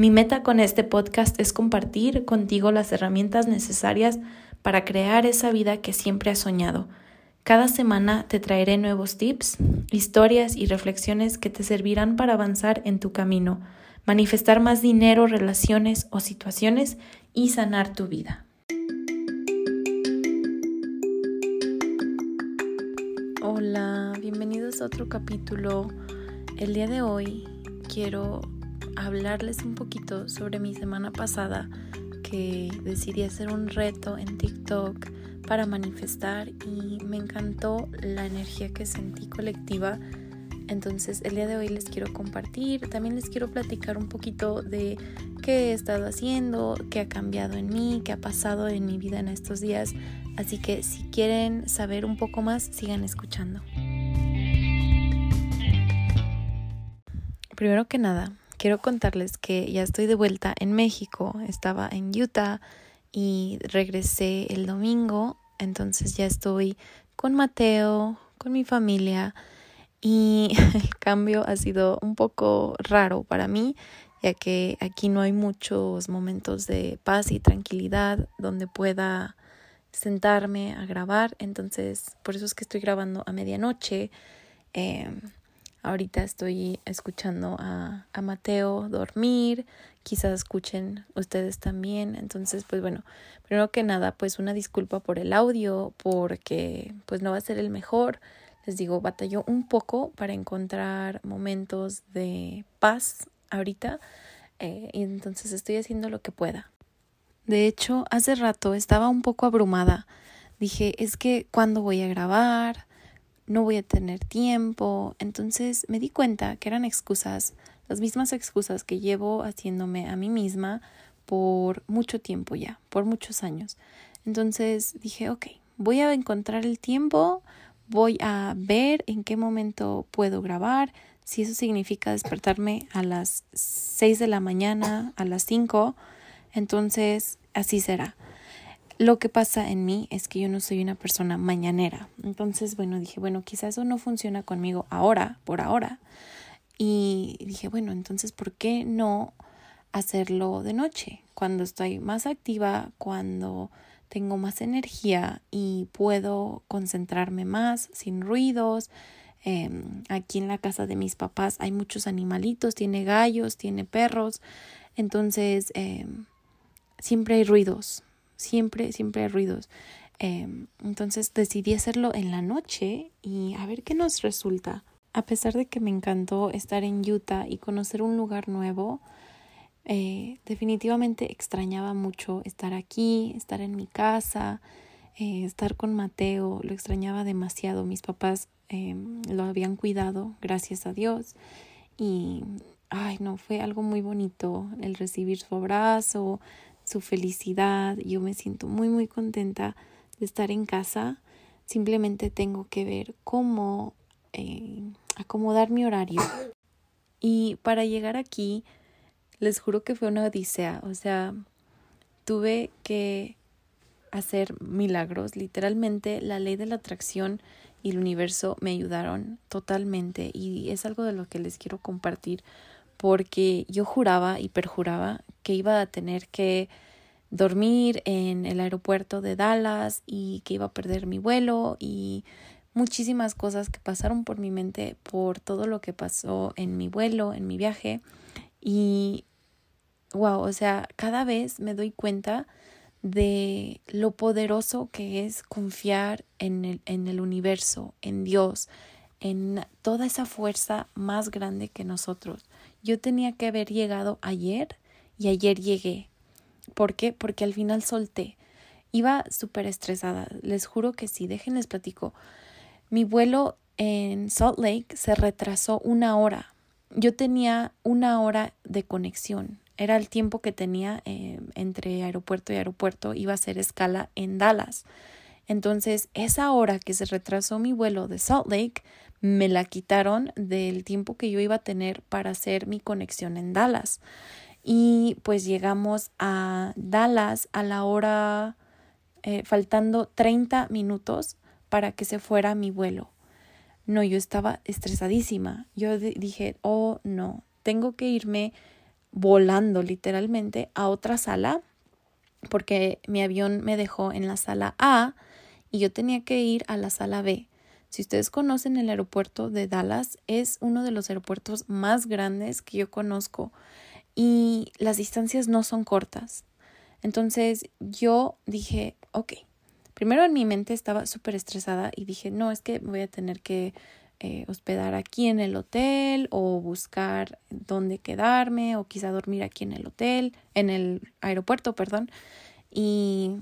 Mi meta con este podcast es compartir contigo las herramientas necesarias para crear esa vida que siempre has soñado. Cada semana te traeré nuevos tips, historias y reflexiones que te servirán para avanzar en tu camino, manifestar más dinero, relaciones o situaciones y sanar tu vida. Hola, bienvenidos a otro capítulo. El día de hoy quiero hablarles un poquito sobre mi semana pasada que decidí hacer un reto en TikTok para manifestar y me encantó la energía que sentí colectiva. Entonces el día de hoy les quiero compartir, también les quiero platicar un poquito de qué he estado haciendo, qué ha cambiado en mí, qué ha pasado en mi vida en estos días. Así que si quieren saber un poco más, sigan escuchando. Primero que nada, quiero contarles que ya estoy de vuelta en México. Estaba en Utah y regresé el domingo. Entonces ya estoy con Mateo, con mi familia. Y el cambio ha sido un poco raro para mí, ya que aquí no hay muchos momentos de paz y tranquilidad donde pueda sentarme a grabar. Entonces, por eso es que estoy grabando a medianoche. Eh, Ahorita estoy escuchando a, a Mateo dormir, quizás escuchen ustedes también. Entonces, pues bueno, primero que nada, pues una disculpa por el audio, porque pues no va a ser el mejor. Les digo, batalló un poco para encontrar momentos de paz ahorita. Eh, y entonces estoy haciendo lo que pueda. De hecho, hace rato estaba un poco abrumada. Dije, es que cuando voy a grabar, no voy a tener tiempo. Entonces me di cuenta que eran excusas, las mismas excusas que llevo haciéndome a mí misma por mucho tiempo ya, por muchos años. Entonces dije, ok, voy a encontrar el tiempo, voy a ver en qué momento puedo grabar, si eso significa despertarme a las 6 de la mañana, a las 5, entonces así será. Lo que pasa en mí es que yo no soy una persona mañanera. Entonces, bueno, dije, bueno, quizás eso no funciona conmigo ahora, por ahora. Y dije, bueno, entonces, ¿por qué no hacerlo de noche? Cuando estoy más activa, cuando tengo más energía y puedo concentrarme más sin ruidos. Em, aquí en la casa de mis papás hay muchos animalitos, tiene gallos, tiene perros. Entonces, em, siempre hay ruidos siempre, siempre hay ruidos. Em, entonces decidí hacerlo en la noche y a ver qué nos resulta. A pesar de que me encantó estar en Utah y conocer un lugar nuevo, eh, definitivamente extrañaba mucho estar aquí, estar en mi casa, eh, estar con Mateo, lo extrañaba demasiado. Mis papás em, lo habían cuidado, gracias a Dios. Y, ay, no, fue algo muy bonito el recibir su abrazo, su felicidad. Yo me siento muy, muy contenta de estar en casa. Simplemente tengo que ver cómo eh, acomodar mi horario. Y para llegar aquí, les juro que fue una odisea. O sea, tuve que hacer milagros. Literalmente, la ley de la atracción y el universo me ayudaron totalmente. Y es algo de lo que les quiero compartir porque yo juraba y perjuraba que iba a tener que dormir en el aeropuerto de Dallas y que iba a perder mi vuelo y muchísimas cosas que pasaron por mi mente por todo lo que pasó en mi vuelo, en mi viaje y wow, o sea, cada vez me doy cuenta de lo poderoso que es confiar en el, en el universo, en Dios, en toda esa fuerza más grande que nosotros. Yo tenía que haber llegado ayer y ayer llegué. ¿Por qué? Porque al final solté. Iba súper estresada. Les juro que sí. Déjenles platico. Mi vuelo en Salt Lake se retrasó una hora. Yo tenía una hora de conexión. era el tiempo que tenía eh, entre aeropuerto y aeropuerto, iba a hacer escala en Dallas. Entonces, esa hora que se retrasó mi vuelo de Salt Lake, me la quitaron del tiempo que yo iba a tener para hacer mi conexión en Dallas. Y pues llegamos a Dallas a la hora, eh, faltando 30 minutos para que se fuera mi vuelo. No, yo estaba estresadísima. Yo dije, oh no, tengo que irme volando literalmente a otra sala porque mi avión me dejó en la sala A y yo tenía que ir a la sala B. Si ustedes conocen el aeropuerto de Dallas, es uno de los aeropuertos más grandes que yo conozco y las distancias no son cortas. Entonces yo dije, ok, primero en mi mente estaba súper estresada y dije, no, es que voy a tener que eh, hospedar aquí en el hotel o buscar dónde quedarme o quizá dormir aquí en el hotel, en el aeropuerto, perdón. Y,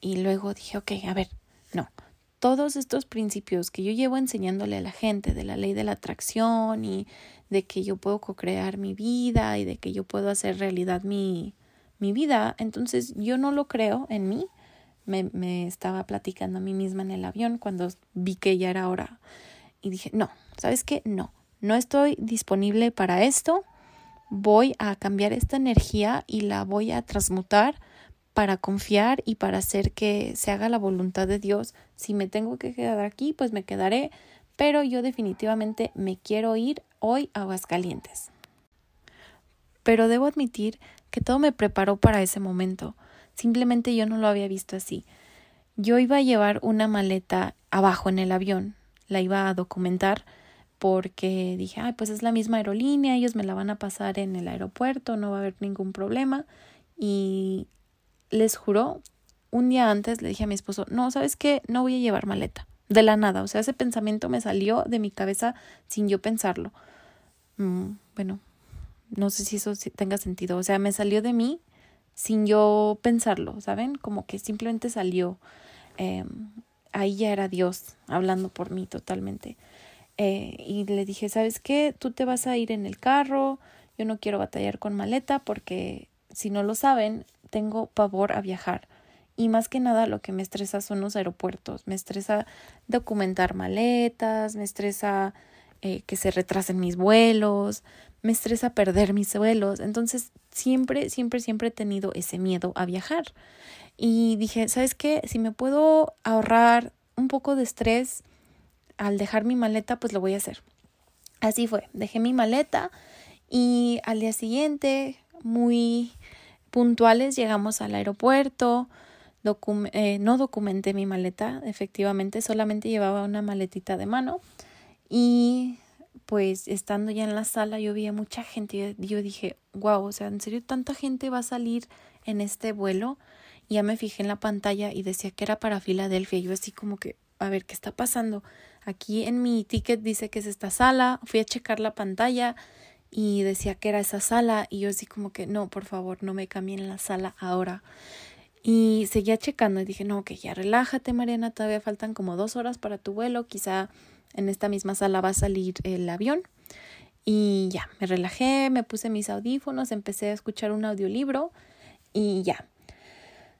y luego dije, ok, a ver, no, todos estos principios que yo llevo enseñándole a la gente de la ley de la atracción y de que yo puedo co-crear mi vida y de que yo puedo hacer realidad mi, mi vida, entonces yo no lo creo en mí me, me estaba platicando a mí misma en el avión cuando vi que ya era hora. Y dije, no, ¿sabes qué? No, no estoy disponible para esto. Voy a cambiar esta energía y la voy a transmutar para confiar y para hacer que se haga la voluntad de Dios. Si me tengo que quedar aquí, pues me quedaré, pero yo definitivamente me quiero ir hoy a Aguascalientes. Pero debo admitir que todo me preparó para ese momento. Simplemente yo no lo había visto así. Yo iba a llevar una maleta abajo en el avión, la iba a documentar porque dije, ay, pues es la misma aerolínea, ellos me la van a pasar en el aeropuerto, no va a haber ningún problema. Y les juro, un día antes le dije a mi esposo, no, ¿sabes qué? No voy a llevar maleta. De la nada, o sea, ese pensamiento me salió de mi cabeza sin yo pensarlo. Mm, bueno, no sé si eso tenga sentido, o sea, me salió de mí sin yo pensarlo, ¿saben? Como que simplemente salió. Eh, ahí ya era Dios hablando por mí totalmente. Eh, y le dije, ¿sabes qué? Tú te vas a ir en el carro, yo no quiero batallar con maleta porque, si no lo saben, tengo pavor a viajar. Y más que nada lo que me estresa son los aeropuertos. Me estresa documentar maletas, me estresa eh, que se retrasen mis vuelos, me estresa perder mis vuelos. Entonces, siempre, siempre, siempre he tenido ese miedo a viajar. Y dije, ¿sabes qué? Si me puedo ahorrar un poco de estrés al dejar mi maleta, pues lo voy a hacer. Así fue, dejé mi maleta y al día siguiente, muy puntuales, llegamos al aeropuerto. Eh, no documenté mi maleta, efectivamente, solamente llevaba una maletita de mano y pues estando ya en la sala yo vi a mucha gente y yo dije, wow, o sea, ¿en serio tanta gente va a salir en este vuelo? Y ya me fijé en la pantalla y decía que era para Filadelfia. Yo así como que, a ver, ¿qué está pasando? Aquí en mi ticket dice que es esta sala. Fui a checar la pantalla y decía que era esa sala. Y yo así como que, no, por favor, no me cambien la sala ahora. Y seguía checando y dije, no, que ya relájate, Mariana, todavía faltan como dos horas para tu vuelo. Quizá en esta misma sala va a salir el avión. Y ya, me relajé, me puse mis audífonos, empecé a escuchar un audiolibro y ya.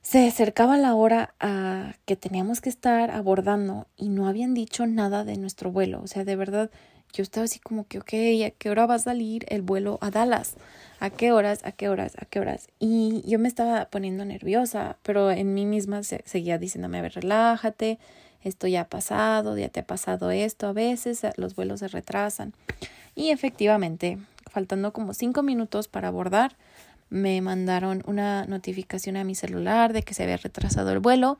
Se acercaba la hora a que teníamos que estar abordando y no habían dicho nada de nuestro vuelo. O sea, de verdad, yo estaba así como que, ok, ¿a qué hora va a salir el vuelo a Dallas? ¿A qué horas? ¿A qué horas? ¿A qué horas? Y yo me estaba poniendo nerviosa, pero en mí misma seguía diciéndome, a ver, relájate, esto ya ha pasado, ya te ha pasado esto, a veces eh, los vuelos se retrasan. Y efectivamente, faltando como cinco minutos para abordar, me mandaron una notificación a mi celular de que se había retrasado el vuelo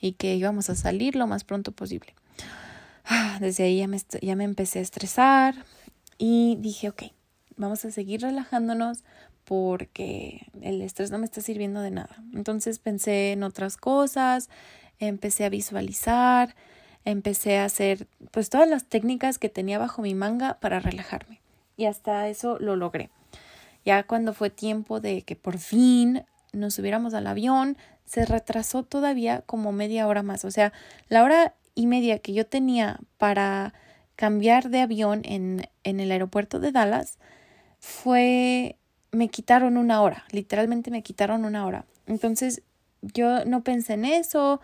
y que íbamos a salir lo más pronto posible. Ah, desde ahí ya me, ya me empecé a estresar y dije, ok, vamos a seguir relajándonos porque el estrés no me está sirviendo de nada. Entonces pensé en otras cosas, empecé a visualizar, empecé a hacer pues todas las técnicas que tenía bajo mi manga para relajarme. Y hasta eso lo logré. Ya cuando fue tiempo de que por fin nos subiéramos al avión, se retrasó todavía como media hora más. O sea, la hora y media que yo tenía para cambiar de avión en, en el aeropuerto de Dallas fue me quitaron una hora, literalmente me quitaron una hora. Entonces yo no pensé en eso,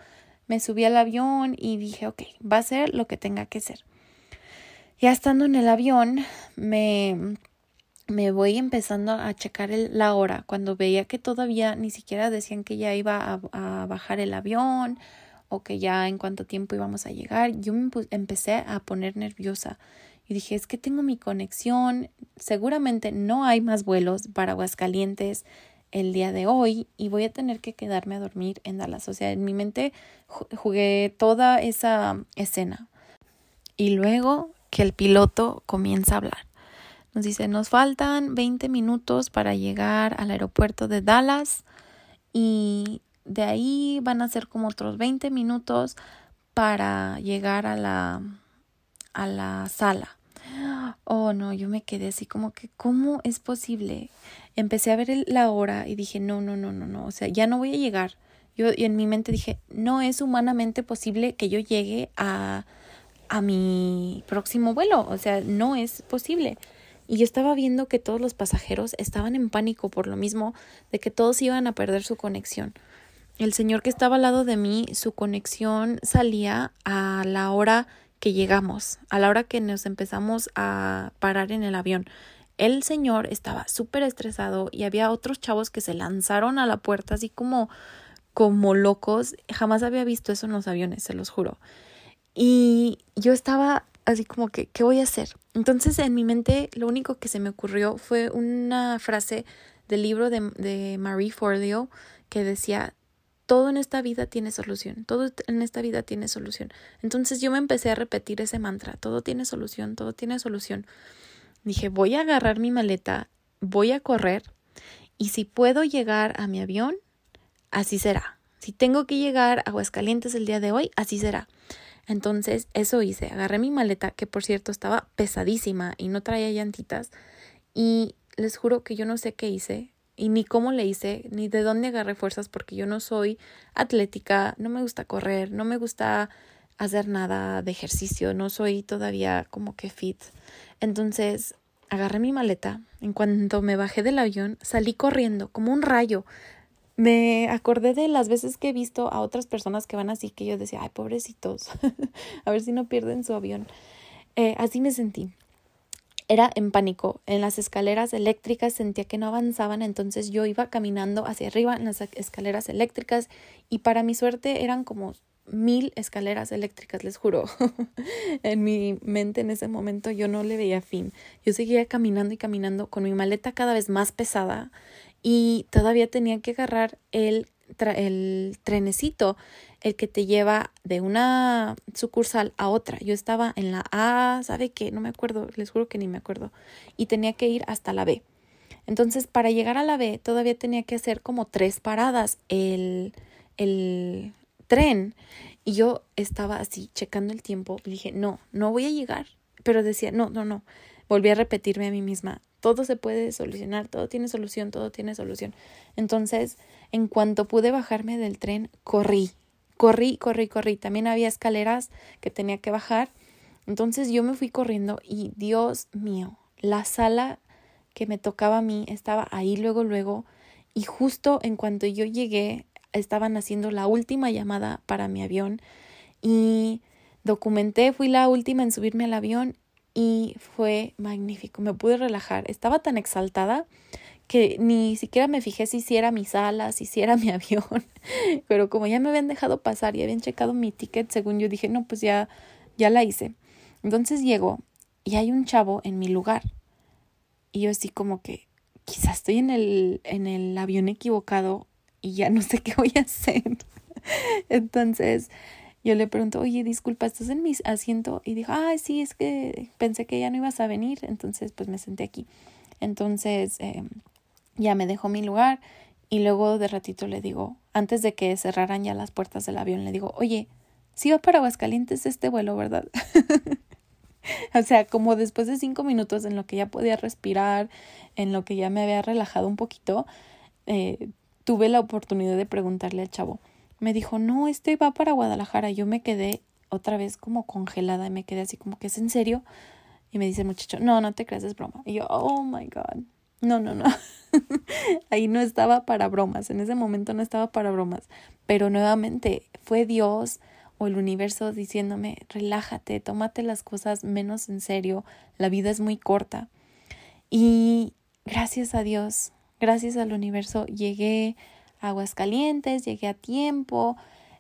me subí al avión y dije, ok, va a ser lo que tenga que ser. Ya estando en el avión, me, me voy empezando a checar la hora. Cuando veía que todavía ni siquiera decían que ya iba a, bajar el avión o que ya en cuánto tiempo íbamos a llegar, yo me empecé a poner nerviosa. Y dije, es que tengo mi conexión, seguramente no hay más vuelos para Aguascalientes el día de hoy y voy a tener que quedarme a dormir en Dallas. O sea, en mi mente jugué toda esa escena. Y luego que el piloto comienza a hablar. Nos dice, nos faltan 20 minutos para llegar al aeropuerto de Dallas y de ahí van a ser como otros 20 minutos para llegar a la, a la sala. Oh, no, yo me quedé así como que, ¿cómo es posible? Empecé a ver la hora y dije, no, no, no, no, no, o sea, ya no voy a llegar. Yo y en mi mente dije, no es humanamente posible que yo llegue a, a mi próximo vuelo, o sea, no es posible. Y yo estaba viendo que todos los pasajeros estaban en pánico por lo mismo de que todos iban a perder su conexión. El señor que estaba al lado de mí, su conexión salía a la hora que llegamos, a la hora que nos empezamos a parar en el avión. El señor estaba súper estresado y había otros chavos que se lanzaron a la puerta así como como locos. Jamás había visto eso en los aviones, se los juro. Y yo estaba así como que, ¿qué voy a hacer? Entonces en mi mente lo único que se me ocurrió fue una frase del libro de, de Marie Forleo que decía, todo en esta vida tiene solución, todo en esta vida tiene solución. Entonces yo me empecé a repetir ese mantra, todo tiene solución, todo tiene solución. Dije, voy a agarrar mi maleta, voy a correr y si puedo llegar a mi avión, así será. Si tengo que llegar a Aguascalientes el día de hoy, así será. Entonces eso hice, agarré mi maleta, que por cierto estaba pesadísima y no traía llantitas, y les juro que yo no sé qué hice, y ni cómo le hice, ni de dónde agarré fuerzas, porque yo no soy atlética, no me gusta correr, no me gusta hacer nada de ejercicio, no soy todavía como que fit. Entonces agarré mi maleta, en cuanto me bajé del avión, salí corriendo como un rayo. Me acordé de las veces que he visto a otras personas que van así, que yo decía, ay, pobrecitos, a ver si no pierden su avión. Eh, así me sentí era en pánico. En las escaleras eléctricas sentía que no avanzaban, entonces yo iba caminando hacia arriba en las escaleras eléctricas y para mi suerte eran como mil escaleras eléctricas, les juro. en mi mente en ese momento yo no le veía fin. Yo seguía caminando y caminando con mi maleta cada vez más pesada y todavía tenía que agarrar el, el trenecito el que te lleva de una sucursal a otra. Yo estaba en la A, ¿sabe qué? No me acuerdo, les juro que ni me acuerdo. Y tenía que ir hasta la B. Entonces, para llegar a la B, todavía tenía que hacer como tres paradas el, el tren. Y yo estaba así, checando el tiempo. Dije, no, no voy a llegar. Pero decía, no, no, no. Volví a repetirme a mí misma, todo se puede solucionar, todo tiene solución, todo tiene solución. Entonces, en cuanto pude bajarme del tren, corrí, Corrí, corrí, corrí. También había escaleras que tenía que bajar. Entonces yo me fui corriendo y Dios mío, la sala que me tocaba a mí estaba ahí luego, luego. Y justo en cuanto yo llegué, estaban haciendo la última llamada para mi avión. Y documenté, fui la última en subirme al avión y fue magnífico. Me pude relajar. Estaba tan exaltada que ni siquiera me fijé si hiciera mis alas, si hiciera mi avión, pero como ya me habían dejado pasar y habían checado mi ticket, según yo dije, no, pues ya, ya la hice. Entonces llego y hay un chavo en mi lugar. Y yo así como que quizás estoy en el, en el avión equivocado y ya no sé qué voy a hacer. Entonces yo le pregunto, oye, disculpa, ¿estás en mi asiento? Y dijo, ah, sí, es que pensé que ya no ibas a venir, entonces pues me senté aquí. Entonces, eh, ya me dejó mi lugar y luego de ratito le digo, antes de que cerraran ya las puertas del avión, le digo, oye, si va para Aguascalientes este vuelo, ¿verdad? o sea, como después de cinco minutos en lo que ya podía respirar, en lo que ya me había relajado un poquito, eh, tuve la oportunidad de preguntarle al chavo. Me dijo, no, este va para Guadalajara. Yo me quedé otra vez como congelada y me quedé así como que es en serio. Y me dice el muchacho, no, no te creas, es broma. Y yo, oh my God. No, no, no. Ahí no estaba para bromas, en ese momento no estaba para bromas. Pero nuevamente fue Dios o el universo diciéndome, relájate, tómate las cosas menos en serio, la vida es muy corta. Y gracias a Dios, gracias al universo, llegué a Aguascalientes, llegué a tiempo,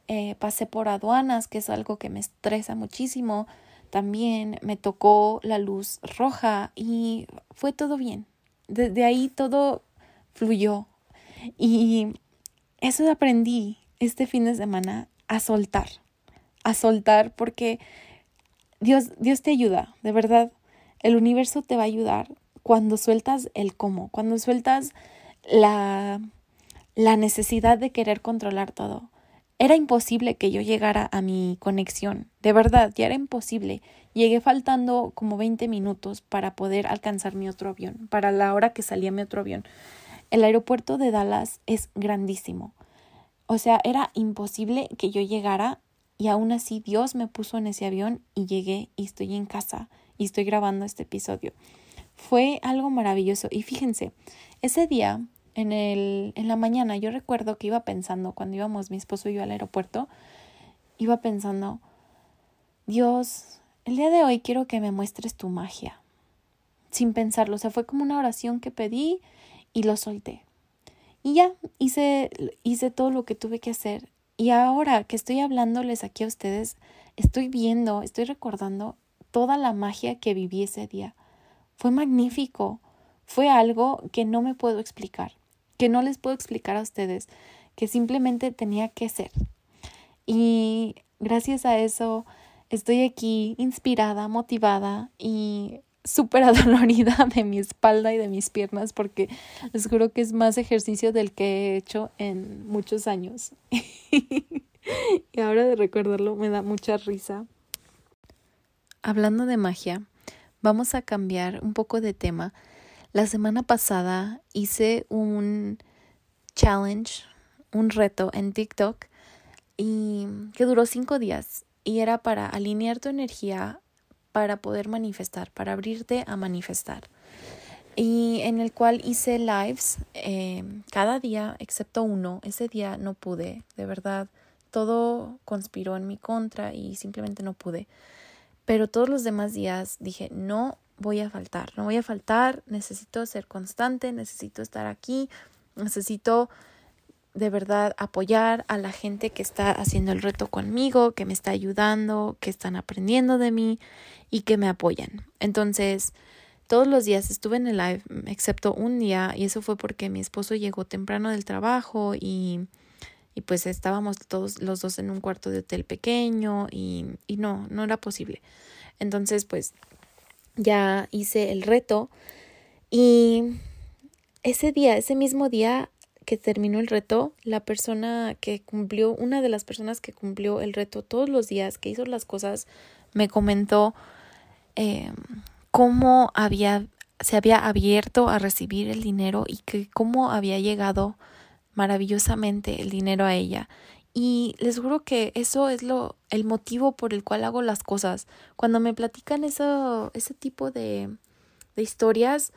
eh, pasé por aduanas, que es algo que me estresa muchísimo. También me tocó la luz roja y fue todo bien. Desde ahí todo fluyó. Y eso aprendí este fin de semana a soltar, a soltar porque Dios, Dios te ayuda, de verdad. El universo te va a ayudar cuando sueltas el cómo, cuando sueltas la, la necesidad de querer controlar todo. Era imposible que yo llegara a mi conexión, de verdad, ya era imposible. Llegué faltando como 20 minutos para poder alcanzar mi otro avión, para la hora que salía mi otro avión. El aeropuerto de Dallas es grandísimo. O sea, era imposible que yo llegara y aún así Dios me puso en ese avión y llegué y estoy en casa y estoy grabando este episodio. Fue algo maravilloso y fíjense, ese día en, el, en la mañana yo recuerdo que iba pensando, cuando íbamos mi esposo y yo al aeropuerto, iba pensando, Dios, el día de hoy quiero que me muestres tu magia. Sin pensarlo, o sea, fue como una oración que pedí y lo solté. Y ya, hice, hice todo lo que tuve que hacer. Y ahora que estoy hablándoles aquí a ustedes, estoy viendo, estoy recordando toda la magia que viví ese día. Fue magnífico. Fue algo que no me puedo explicar que no les puedo explicar a ustedes, que simplemente tenía que ser. Y gracias a eso estoy aquí inspirada, motivada y súper adolorida de mi espalda y de mis piernas porque les juro que es más ejercicio del que he hecho en muchos años. y ahora de recordarlo me da mucha risa. Hablando de magia, vamos a cambiar un poco de tema la semana pasada hice un challenge, un reto en TikTok y que duró cinco días y era para alinear tu energía para poder manifestar, para abrirte a manifestar. Y en el cual hice lives eh, cada día, excepto uno. Ese día no pude, de verdad. Todo conspiró en mi contra y simplemente no pude. Pero todos los demás días dije, no voy a faltar, no voy a faltar, necesito ser constante, necesito estar aquí, necesito de verdad apoyar a la gente que está haciendo el reto conmigo, que me está ayudando, que están aprendiendo de mí y que me apoyan. Entonces, todos los días estuve en el live, excepto un día, y eso fue porque mi esposo llegó temprano del trabajo y, y pues estábamos todos los dos en un cuarto de hotel pequeño y, y no, no era posible. Entonces, pues ya hice el reto y ese día, ese mismo día que terminó el reto, la persona que cumplió, una de las personas que cumplió el reto todos los días, que hizo las cosas, me comentó eh, cómo había, se había abierto a recibir el dinero y que cómo había llegado maravillosamente el dinero a ella. Y les juro que eso es lo, el motivo por el cual hago las cosas. Cuando me platican eso, ese tipo de, de historias,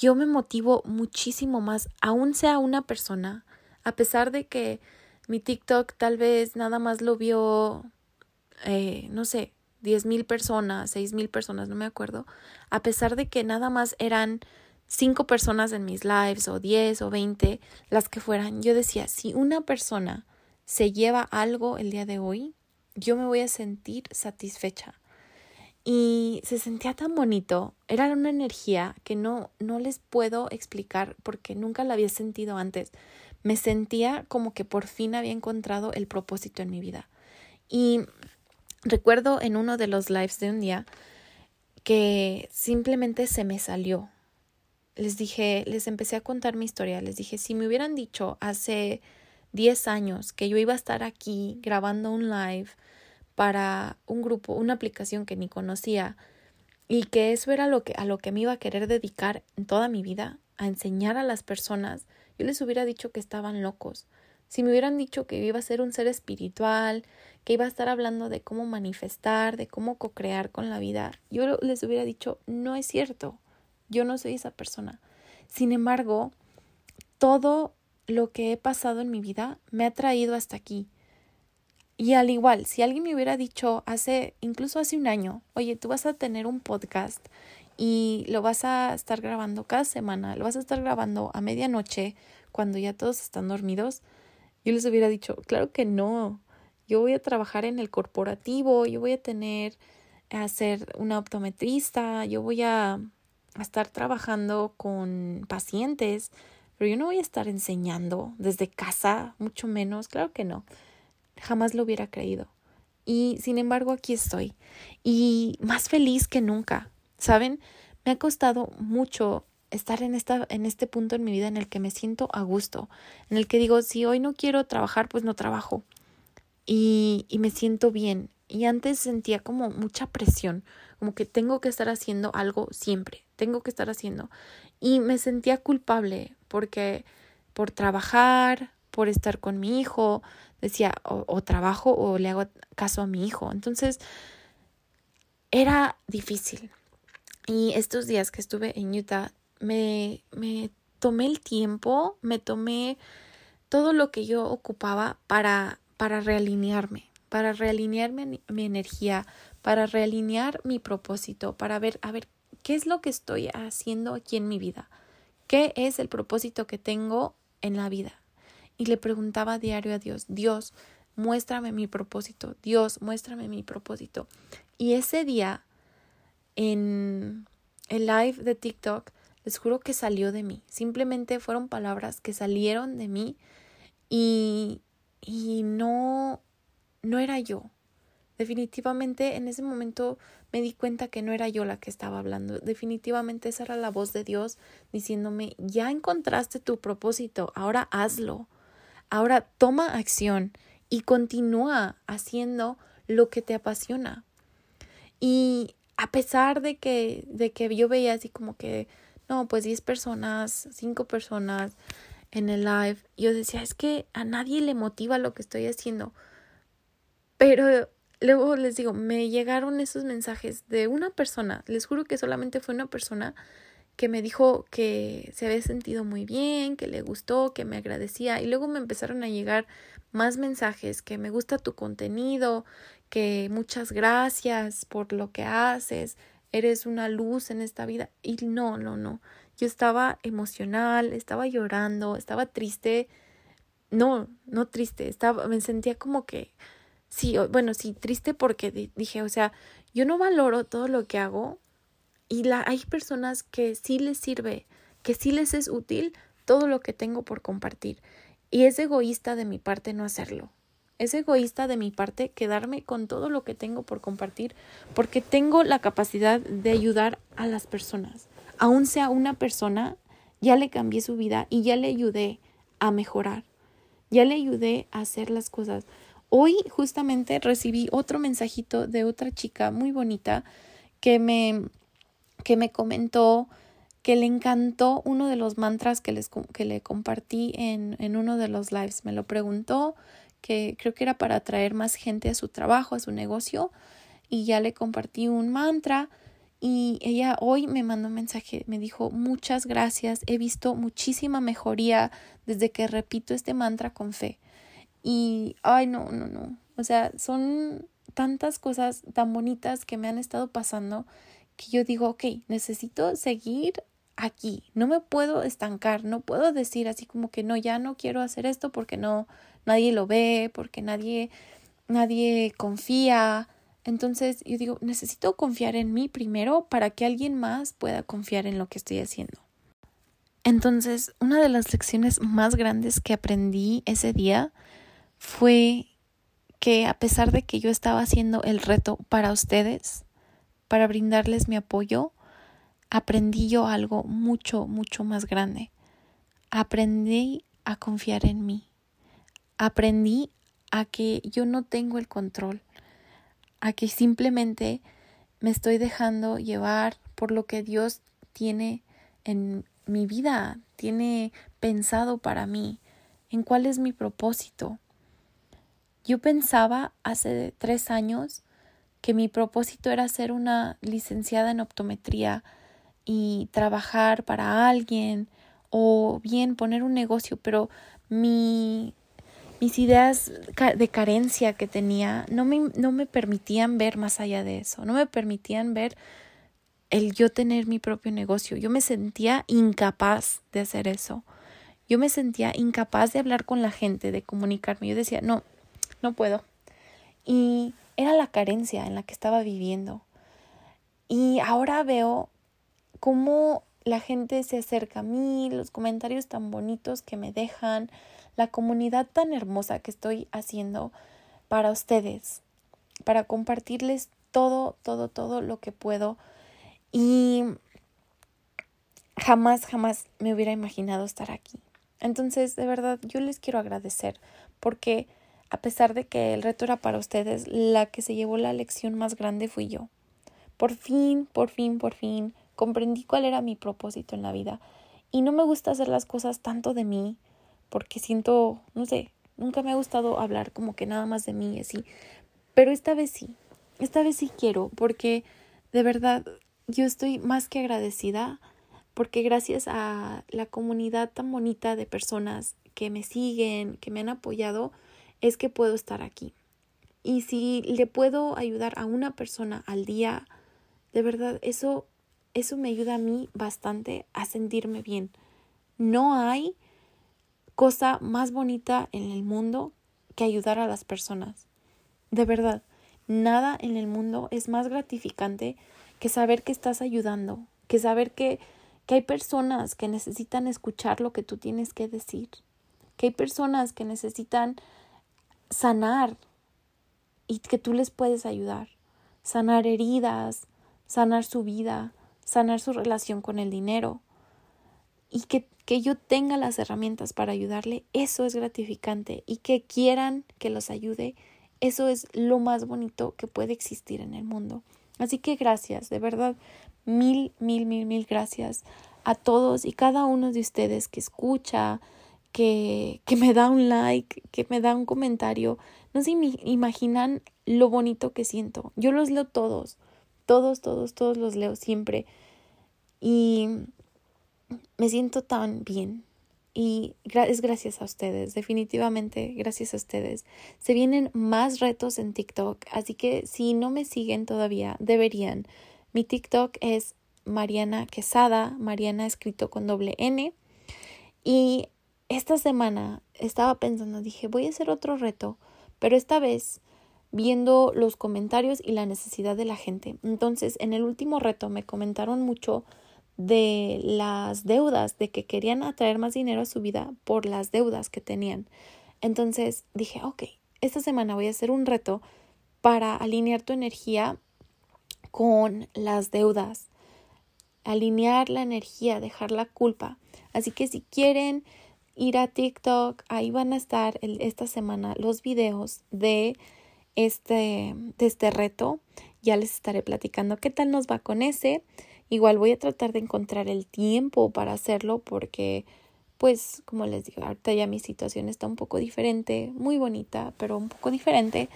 yo me motivo muchísimo más, aún sea una persona, a pesar de que mi TikTok tal vez nada más lo vio, eh, no sé, diez mil personas, seis mil personas, no me acuerdo, a pesar de que nada más eran cinco personas en mis lives o diez o veinte, las que fueran, yo decía, si una persona se lleva algo el día de hoy, yo me voy a sentir satisfecha. Y se sentía tan bonito, era una energía que no, no les puedo explicar porque nunca la había sentido antes. Me sentía como que por fin había encontrado el propósito en mi vida. Y recuerdo en uno de los lives de un día que simplemente se me salió. Les dije, les empecé a contar mi historia, les dije, si me hubieran dicho hace 10 años que yo iba a estar aquí grabando un live para un grupo, una aplicación que ni conocía y que eso era lo que a lo que me iba a querer dedicar en toda mi vida, a enseñar a las personas, yo les hubiera dicho que estaban locos. Si me hubieran dicho que iba a ser un ser espiritual, que iba a estar hablando de cómo manifestar, de cómo co-crear con la vida, yo les hubiera dicho, no es cierto, yo no soy esa persona. Sin embargo, todo lo que he pasado en mi vida me ha traído hasta aquí. Y al igual, si alguien me hubiera dicho hace, incluso hace un año, oye, tú vas a tener un podcast y lo vas a estar grabando cada semana, lo vas a estar grabando a medianoche cuando ya todos están dormidos, yo les hubiera dicho, claro que no, yo voy a trabajar en el corporativo, yo voy a tener, a ser una optometrista, yo voy a, a estar trabajando con pacientes, pero yo no voy a estar enseñando desde casa, mucho menos, claro que no jamás lo hubiera creído. Y sin embargo aquí estoy y más feliz que nunca. ¿Saben? Me ha costado mucho estar en esta en este punto en mi vida en el que me siento a gusto, en el que digo, si hoy no quiero trabajar, pues no trabajo. Y, y me siento bien. Y antes sentía como mucha presión, como que tengo que estar haciendo algo siempre, tengo que estar haciendo. Y me sentía culpable porque por trabajar, por estar con mi hijo, decía, o, trabajo o le hago caso a mi hijo. Entonces, era difícil. Y estos días que estuve en Utah, me, me tomé el tiempo, me tomé todo lo que yo ocupaba para, para realinearme, para realinear mi, mi, energía, para realinear mi propósito, para ver, a ver, ¿qué es lo que estoy haciendo aquí en mi vida? ¿Qué es el propósito que tengo en la vida? Y le preguntaba diario a Dios, Dios, muéstrame mi propósito, Dios, muéstrame mi propósito. Y ese día, en el live de TikTok, les juro que salió de mí. Simplemente fueron palabras que salieron de mí y, y no, no era yo. Definitivamente en ese momento me di cuenta que no era yo la que estaba hablando. Definitivamente esa era la voz de Dios diciéndome, ya encontraste tu propósito, ahora hazlo. Ahora toma acción y continúa haciendo lo que te apasiona. Y a pesar de que, de que yo veía así como que, no, pues 10 personas, 5 personas en el live, yo decía, es que a nadie le motiva lo que estoy haciendo. Pero luego les digo, me llegaron esos mensajes de una persona, les juro que solamente fue una persona que me dijo que se había sentido muy bien, que le gustó, que me agradecía y luego me empezaron a llegar más mensajes que me gusta tu contenido, que muchas gracias por lo que haces, eres una luz en esta vida y no, no, no. Yo estaba emocional, estaba llorando, estaba triste. No, no triste, estaba me sentía como que sí, bueno, sí, triste porque dije, o sea, yo no valoro todo lo que hago y la, hay personas que sí les sirve, que sí les es útil todo lo que tengo por compartir. Y es egoísta de mi parte no hacerlo. Es egoísta de mi parte quedarme con todo lo que tengo por compartir porque tengo la capacidad de ayudar a las personas. Aún sea una persona, ya le cambié su vida y ya le ayudé a mejorar. Ya le ayudé a hacer las cosas. Hoy justamente recibí otro mensajito de otra chica muy bonita que me que me comentó que le encantó uno de los mantras que, les, que le compartí en, en uno de los lives. Me lo preguntó, que creo que era para atraer más gente a su trabajo, a su negocio, y ya le compartí un mantra. Y ella hoy me mandó un mensaje, me dijo muchas gracias, he visto muchísima mejoría desde que repito este mantra con fe. Y, ay, no, no, no. O sea, son tantas cosas tan bonitas que me han estado pasando que yo digo, ok, necesito seguir aquí, no me puedo estancar, no puedo decir así como que no, ya no quiero hacer esto porque no, nadie lo ve, porque nadie, nadie confía. Entonces yo digo, necesito confiar en mí primero para que alguien más pueda confiar en lo que estoy haciendo. Entonces, una de las lecciones más grandes que aprendí ese día fue que a pesar de que yo estaba haciendo el reto para ustedes, para brindarles mi apoyo, aprendí yo algo mucho, mucho más grande. Aprendí a confiar en mí. Aprendí a que yo no tengo el control, a que simplemente me estoy dejando llevar por lo que Dios tiene en mi vida, tiene pensado para mí, en cuál es mi propósito. Yo pensaba hace tres años que mi propósito era ser una licenciada en optometría y trabajar para alguien o bien poner un negocio, pero mi, mis ideas de carencia que tenía no me, no me permitían ver más allá de eso, no me permitían ver el yo tener mi propio negocio. Yo me sentía incapaz de hacer eso. Yo me sentía incapaz de hablar con la gente, de comunicarme. Yo decía, no, no puedo. Y era la carencia en la que estaba viviendo. Y ahora veo cómo la gente se acerca a mí, los comentarios tan bonitos que me dejan, la comunidad tan hermosa que estoy haciendo para ustedes, para compartirles todo, todo, todo lo que puedo. Y jamás, jamás me hubiera imaginado estar aquí. Entonces, de verdad, yo les quiero agradecer porque a pesar de que el reto era para ustedes, la que se llevó la lección más grande fui yo. Por fin, por fin, por fin comprendí cuál era mi propósito en la vida. Y no me gusta hacer las cosas tanto de mí, porque siento, no sé, nunca me ha gustado hablar como que nada más de mí y así. Pero esta vez sí, esta vez sí quiero, porque de verdad yo estoy más que agradecida, porque gracias a la comunidad tan bonita de personas que me siguen, que me han apoyado, es que puedo estar aquí. Y si le puedo ayudar a una persona al día, de verdad, eso eso me ayuda a mí bastante a sentirme bien. No hay cosa más bonita en el mundo que ayudar a las personas. De verdad, nada en el mundo es más gratificante que saber que estás ayudando, que saber que, que hay personas que necesitan escuchar lo que tú tienes que decir, que hay personas que necesitan sanar y que tú les puedes ayudar, sanar heridas, sanar su vida, sanar su relación con el dinero. Y que, que yo tenga las herramientas para ayudarle, eso es gratificante. Y que quieran que los ayude, eso es lo más bonito que puede existir en el mundo. Así que gracias, de verdad, mil, mil, mil, mil gracias a todos y cada uno de ustedes que escucha, que, que me da un like, que me da un comentario. No se imaginan lo bonito que siento. Yo los leo todos todos, todos, todos los leo siempre. Y me siento tan bien. Y es gracias a ustedes, definitivamente gracias a ustedes. Se vienen más retos en TikTok, así que si no me siguen todavía, deberían. Mi TikTok es Mariana Quesada, Mariana escrito con doble N. Y esta semana estaba pensando, dije, voy a hacer otro reto, pero esta vez viendo los comentarios y la necesidad de la gente. Entonces, en el último reto me comentaron mucho de las deudas, de que querían atraer más dinero a su vida por las deudas que tenían. Entonces dije, ok, esta semana voy a hacer un reto para alinear tu energía con las deudas, alinear la energía, dejar la culpa. Así que si quieren ir a TikTok, ahí van a estar esta semana los videos de este, de este reto. Ya les estaré platicando qué tal nos va con ese. Igual voy a tratar de encontrar el tiempo para hacerlo porque, pues, como les digo, ahorita ya mi situación está un poco diferente, muy bonita, pero un poco diferente.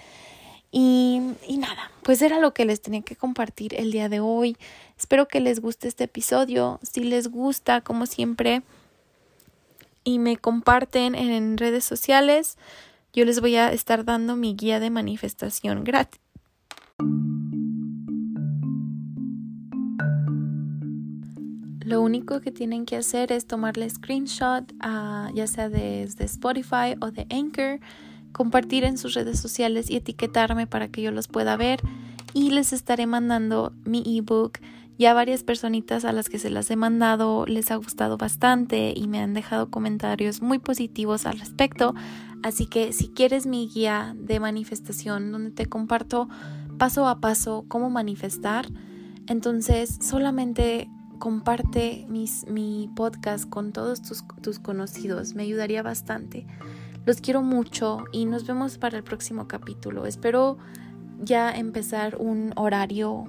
Y, y, nada, pues era lo que les tenía que compartir el día de hoy. Espero que les guste este episodio. Si les gusta, como siempre, y me comparten en redes sociales, yo les voy a estar dando mi guía de manifestación gratis. Lo único que tienen que hacer es tomarle screenshot, a, ya sea desde Spotify o de Anchor, compartir en sus redes sociales y etiquetarme para que yo los pueda ver y les estaré mandando mi ebook ya varias personitas a las que se las he mandado les ha gustado bastante y me han dejado comentarios muy positivos al respecto. Así que si quieres mi guía de manifestación donde te comparto paso a paso cómo manifestar, entonces solamente comparte mis, mi podcast con todos tus, tus conocidos. Me ayudaría bastante. Los quiero mucho y nos vemos para el próximo capítulo. Espero ya empezar un horario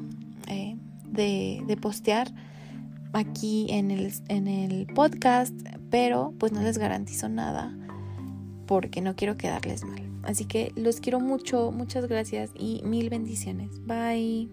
eh, de, postear aquí en el, en el podcast, pero pues no les garantizo nada porque no quiero quedarles mal. Así que los quiero mucho, muchas gracias y mil bendiciones. Bye.